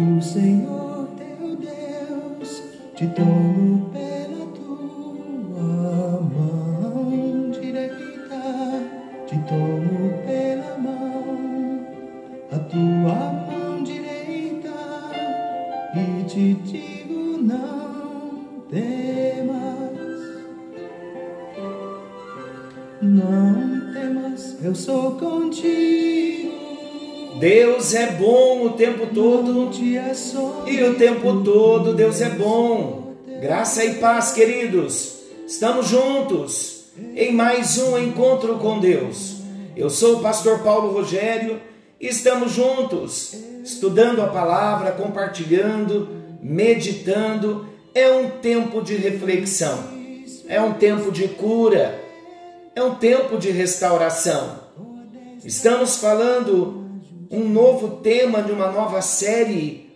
O Senhor teu Deus te tomou pela tua mão direita, te tomou pela mão, a tua mão direita, e te digo não temas, não temas, eu sou contigo. Deus é bom o tempo todo e o tempo todo Deus é bom. Graça e paz, queridos. Estamos juntos em mais um encontro com Deus. Eu sou o pastor Paulo Rogério e estamos juntos estudando a palavra, compartilhando, meditando. É um tempo de reflexão, é um tempo de cura, é um tempo de restauração. Estamos falando um novo tema de uma nova série,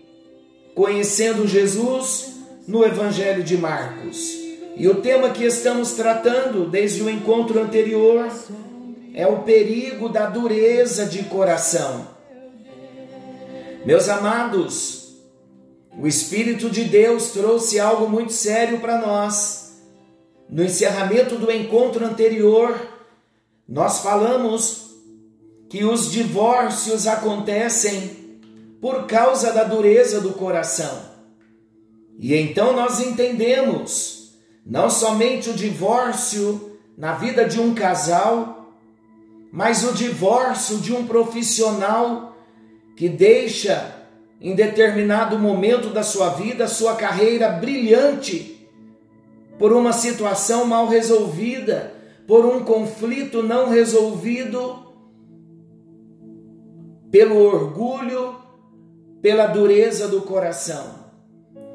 Conhecendo Jesus no Evangelho de Marcos. E o tema que estamos tratando desde o encontro anterior é o perigo da dureza de coração. Meus amados, o Espírito de Deus trouxe algo muito sério para nós. No encerramento do encontro anterior, nós falamos que os divórcios acontecem por causa da dureza do coração. E então nós entendemos não somente o divórcio na vida de um casal, mas o divórcio de um profissional que deixa em determinado momento da sua vida sua carreira brilhante por uma situação mal resolvida, por um conflito não resolvido pelo orgulho, pela dureza do coração.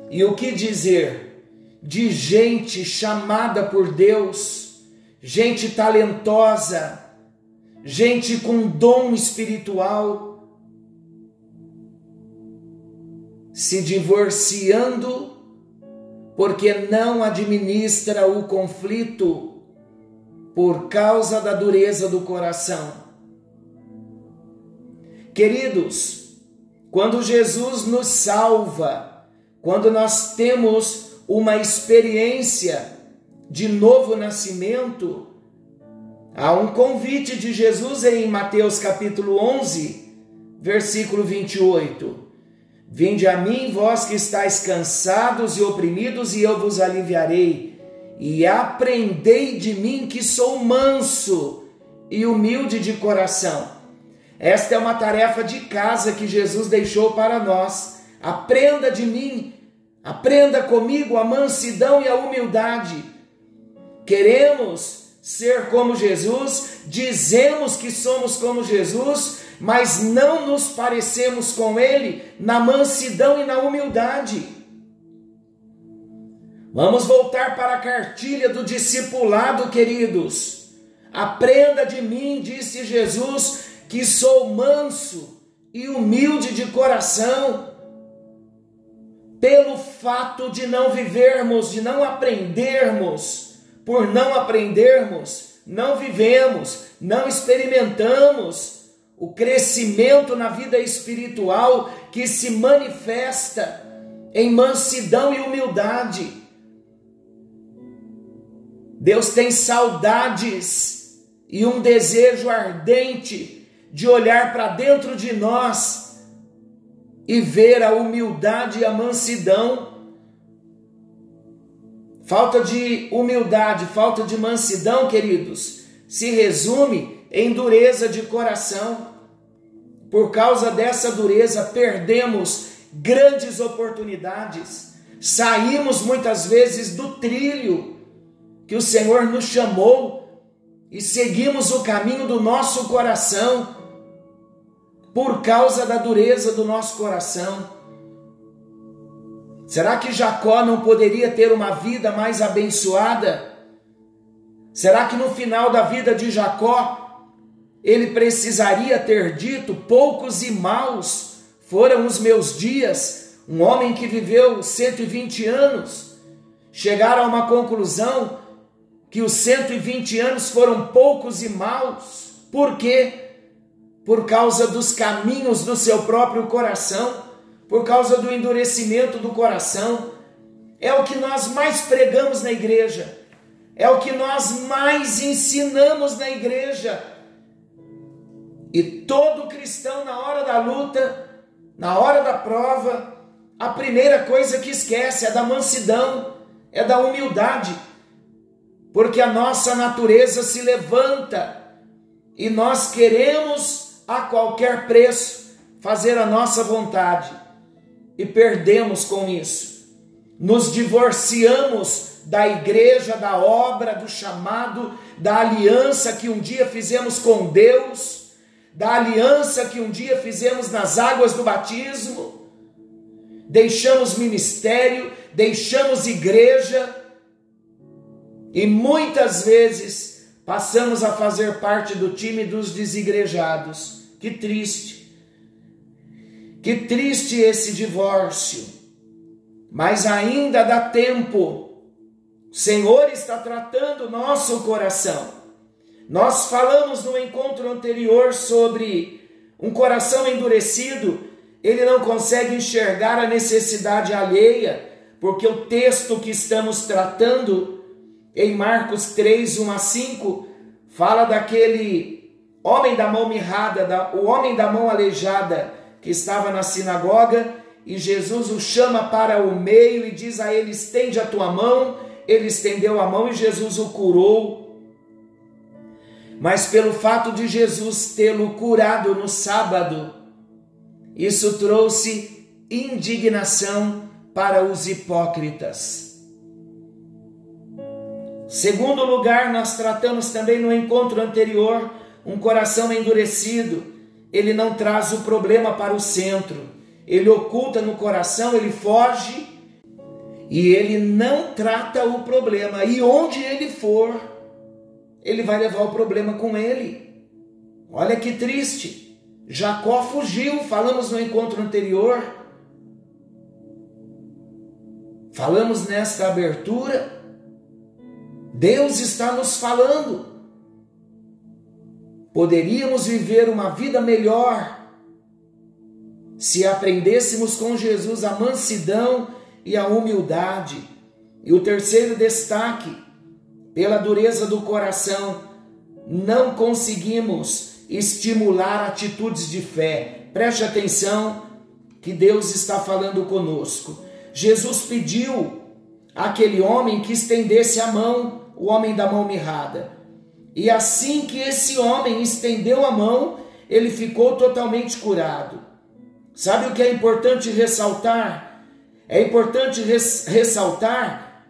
E o que dizer de gente chamada por Deus, gente talentosa, gente com dom espiritual, se divorciando porque não administra o conflito por causa da dureza do coração. Queridos, quando Jesus nos salva, quando nós temos uma experiência de novo nascimento, há um convite de Jesus em Mateus capítulo 11, versículo 28. Vinde a mim, vós que estáis cansados e oprimidos, e eu vos aliviarei. E aprendei de mim que sou manso e humilde de coração esta é uma tarefa de casa que Jesus deixou para nós. Aprenda de mim, aprenda comigo a mansidão e a humildade. Queremos ser como Jesus, dizemos que somos como Jesus, mas não nos parecemos com Ele na mansidão e na humildade. Vamos voltar para a cartilha do discipulado, queridos. Aprenda de mim, disse Jesus, que sou manso e humilde de coração, pelo fato de não vivermos, de não aprendermos, por não aprendermos, não vivemos, não experimentamos o crescimento na vida espiritual que se manifesta em mansidão e humildade. Deus tem saudades e um desejo ardente de olhar para dentro de nós e ver a humildade e a mansidão. Falta de humildade, falta de mansidão, queridos, se resume em dureza de coração. Por causa dessa dureza, perdemos grandes oportunidades, saímos muitas vezes do trilho que o Senhor nos chamou e seguimos o caminho do nosso coração por causa da dureza do nosso coração. Será que Jacó não poderia ter uma vida mais abençoada? Será que no final da vida de Jacó ele precisaria ter dito: poucos e maus foram os meus dias? Um homem que viveu 120 anos, chegar a uma conclusão que os 120 anos foram poucos e maus. Por quê? Por causa dos caminhos do seu próprio coração, por causa do endurecimento do coração. É o que nós mais pregamos na igreja, é o que nós mais ensinamos na igreja. E todo cristão, na hora da luta, na hora da prova, a primeira coisa que esquece é da mansidão, é da humildade, porque a nossa natureza se levanta e nós queremos a qualquer preço fazer a nossa vontade e perdemos com isso. Nos divorciamos da igreja, da obra, do chamado, da aliança que um dia fizemos com Deus, da aliança que um dia fizemos nas águas do batismo. Deixamos ministério, deixamos igreja e muitas vezes passamos a fazer parte do time dos desigrejados. Que triste. Que triste esse divórcio, mas ainda dá tempo. O Senhor está tratando nosso coração. Nós falamos no encontro anterior sobre um coração endurecido, ele não consegue enxergar a necessidade alheia, porque o texto que estamos tratando em Marcos 3, 1 a 5, fala daquele homem da mão mirrada, da, o homem da mão aleijada, que estava na sinagoga e Jesus o chama para o meio e diz a ele: estende a tua mão. Ele estendeu a mão e Jesus o curou. Mas pelo fato de Jesus tê-lo curado no sábado, isso trouxe indignação para os hipócritas. Segundo lugar, nós tratamos também no encontro anterior um coração endurecido ele não traz o problema para o centro, ele oculta no coração, ele foge e ele não trata o problema. E onde ele for, ele vai levar o problema com ele. Olha que triste. Jacó fugiu, falamos no encontro anterior. Falamos nesta abertura. Deus está nos falando. Poderíamos viver uma vida melhor se aprendêssemos com Jesus a mansidão e a humildade. E o terceiro destaque, pela dureza do coração, não conseguimos estimular atitudes de fé. Preste atenção que Deus está falando conosco. Jesus pediu àquele homem que estendesse a mão, o homem da mão mirrada. E assim que esse homem estendeu a mão, ele ficou totalmente curado. Sabe o que é importante ressaltar? É importante res ressaltar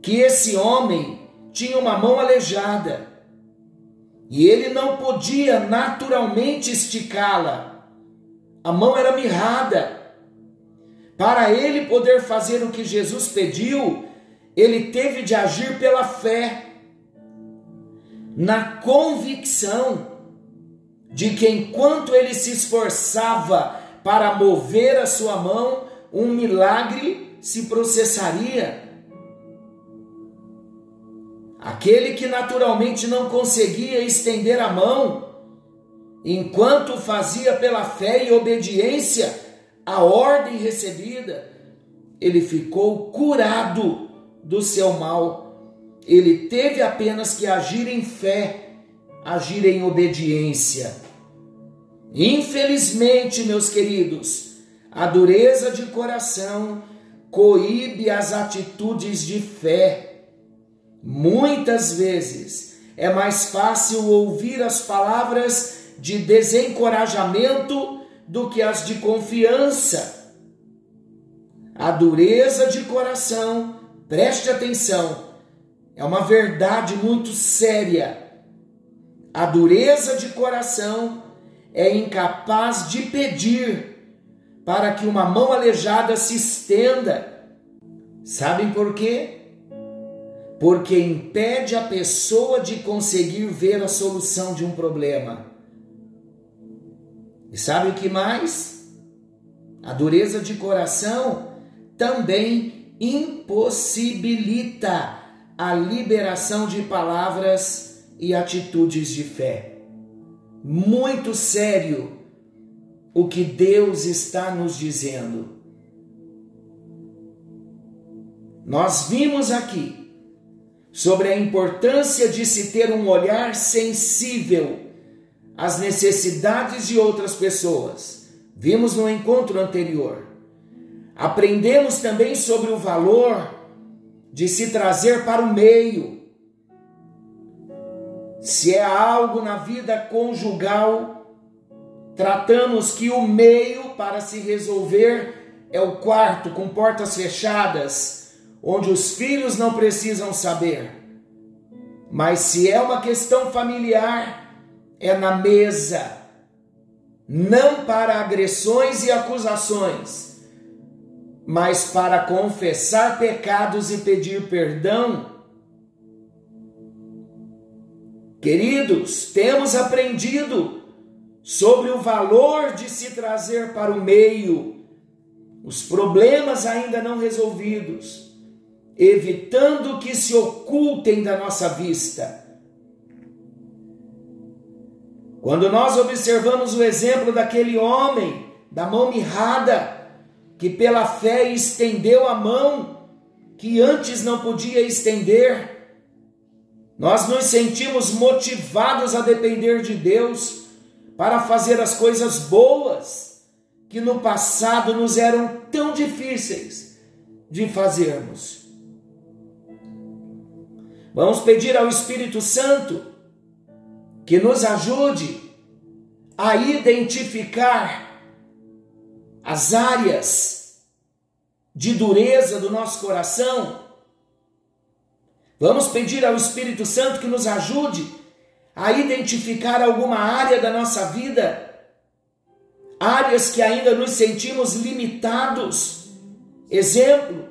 que esse homem tinha uma mão aleijada e ele não podia naturalmente esticá-la. A mão era mirrada. Para ele poder fazer o que Jesus pediu, ele teve de agir pela fé na convicção de que enquanto ele se esforçava para mover a sua mão, um milagre se processaria. Aquele que naturalmente não conseguia estender a mão, enquanto fazia pela fé e obediência a ordem recebida, ele ficou curado do seu mal ele teve apenas que agir em fé, agir em obediência. Infelizmente, meus queridos, a dureza de coração coíbe as atitudes de fé. Muitas vezes é mais fácil ouvir as palavras de desencorajamento do que as de confiança. A dureza de coração, preste atenção, é uma verdade muito séria. A dureza de coração é incapaz de pedir para que uma mão aleijada se estenda. Sabem por quê? Porque impede a pessoa de conseguir ver a solução de um problema. E sabe o que mais? A dureza de coração também impossibilita a liberação de palavras e atitudes de fé. Muito sério o que Deus está nos dizendo. Nós vimos aqui sobre a importância de se ter um olhar sensível às necessidades de outras pessoas. Vimos no encontro anterior. Aprendemos também sobre o valor de se trazer para o meio. Se é algo na vida conjugal, tratamos que o meio para se resolver é o quarto com portas fechadas onde os filhos não precisam saber. Mas se é uma questão familiar, é na mesa, não para agressões e acusações, mas para confessar pecados e pedir perdão. Queridos, temos aprendido sobre o valor de se trazer para o meio os problemas ainda não resolvidos evitando que se ocultem da nossa vista. Quando nós observamos o exemplo daquele homem da mão mirrada, que pela fé estendeu a mão que antes não podia estender, nós nos sentimos motivados a depender de Deus para fazer as coisas boas que no passado nos eram tão difíceis de fazermos. Vamos pedir ao Espírito Santo que nos ajude a identificar as áreas de dureza do nosso coração. Vamos pedir ao Espírito Santo que nos ajude a identificar alguma área da nossa vida, áreas que ainda nos sentimos limitados. Exemplo,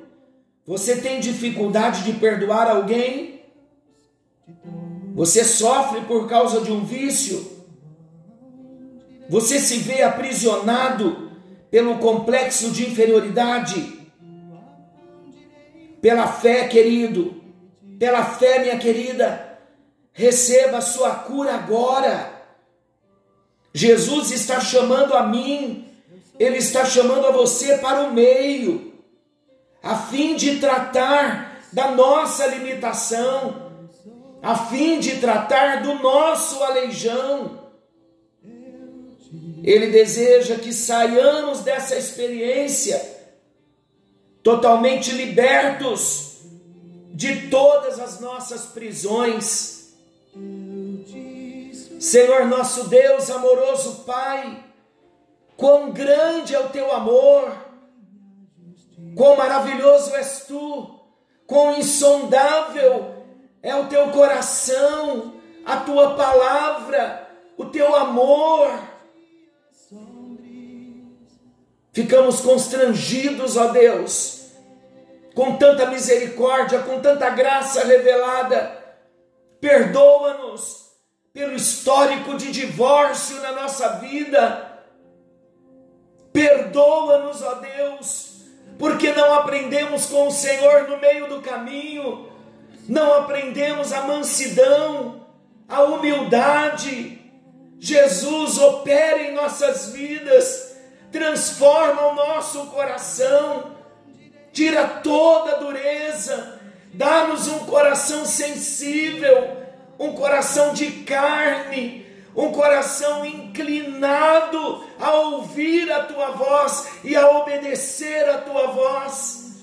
você tem dificuldade de perdoar alguém? Você sofre por causa de um vício? Você se vê aprisionado pelo complexo de inferioridade? Pela fé, querido, pela fé, minha querida, receba a sua cura agora. Jesus está chamando a mim, Ele está chamando a você para o meio, a fim de tratar da nossa limitação, a fim de tratar do nosso aleijão. Ele deseja que saiamos dessa experiência totalmente libertos de todas as nossas prisões. Senhor nosso Deus, amoroso Pai, quão grande é o teu amor, quão maravilhoso és tu, quão insondável é o teu coração, a tua palavra, o teu amor. Ficamos constrangidos, ó Deus, com tanta misericórdia, com tanta graça revelada. Perdoa-nos pelo histórico de divórcio na nossa vida. Perdoa-nos, ó Deus, porque não aprendemos com o Senhor no meio do caminho não aprendemos a mansidão, a humildade. Jesus opera em nossas vidas, transforma o nosso coração, tira toda dureza, dá-nos um coração sensível, um coração de carne, um coração inclinado a ouvir a tua voz e a obedecer a tua voz.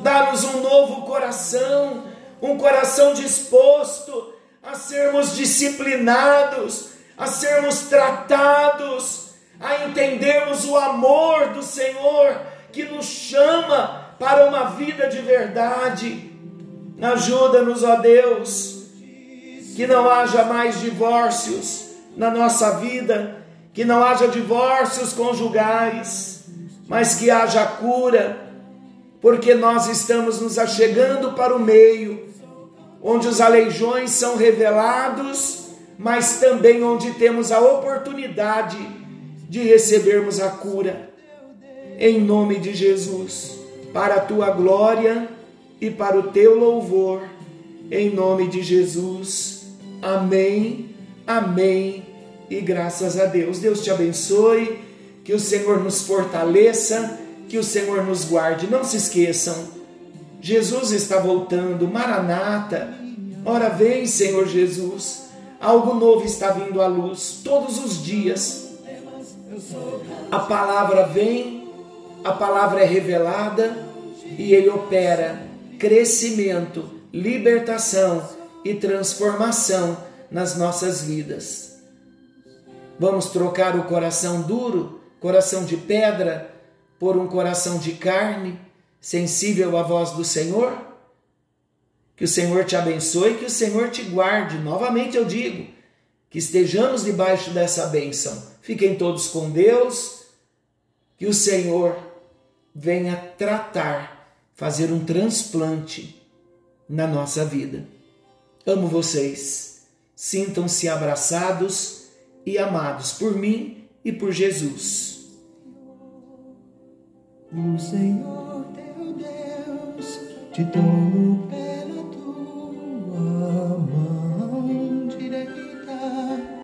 Dá-nos um novo coração, um coração disposto a sermos disciplinados, a sermos tratados, a entendermos o amor do Senhor que nos chama para uma vida de verdade. Ajuda-nos, ó Deus, que não haja mais divórcios na nossa vida, que não haja divórcios conjugais, mas que haja cura porque nós estamos nos achegando para o meio, onde os aleijões são revelados, mas também onde temos a oportunidade de recebermos a cura. Em nome de Jesus, para a tua glória e para o teu louvor, em nome de Jesus. Amém, amém e graças a Deus. Deus te abençoe Que o Senhor nos fortaleça, que o Senhor nos guarde. Não se esqueçam, Jesus está voltando, Maranata. Ora vem, Senhor Jesus. Algo novo está vindo à luz todos os dias. A palavra vem, a palavra é revelada e ele opera crescimento, libertação e transformação nas nossas vidas. Vamos trocar o coração duro, coração de pedra, por um coração de carne, sensível à voz do Senhor? Que o Senhor te abençoe, que o Senhor te guarde. Novamente eu digo, que estejamos debaixo dessa bênção. Fiquem todos com Deus, que o Senhor venha tratar, fazer um transplante na nossa vida. Amo vocês. Sintam-se abraçados e amados por mim e por Jesus. O Senhor teu Deus te pé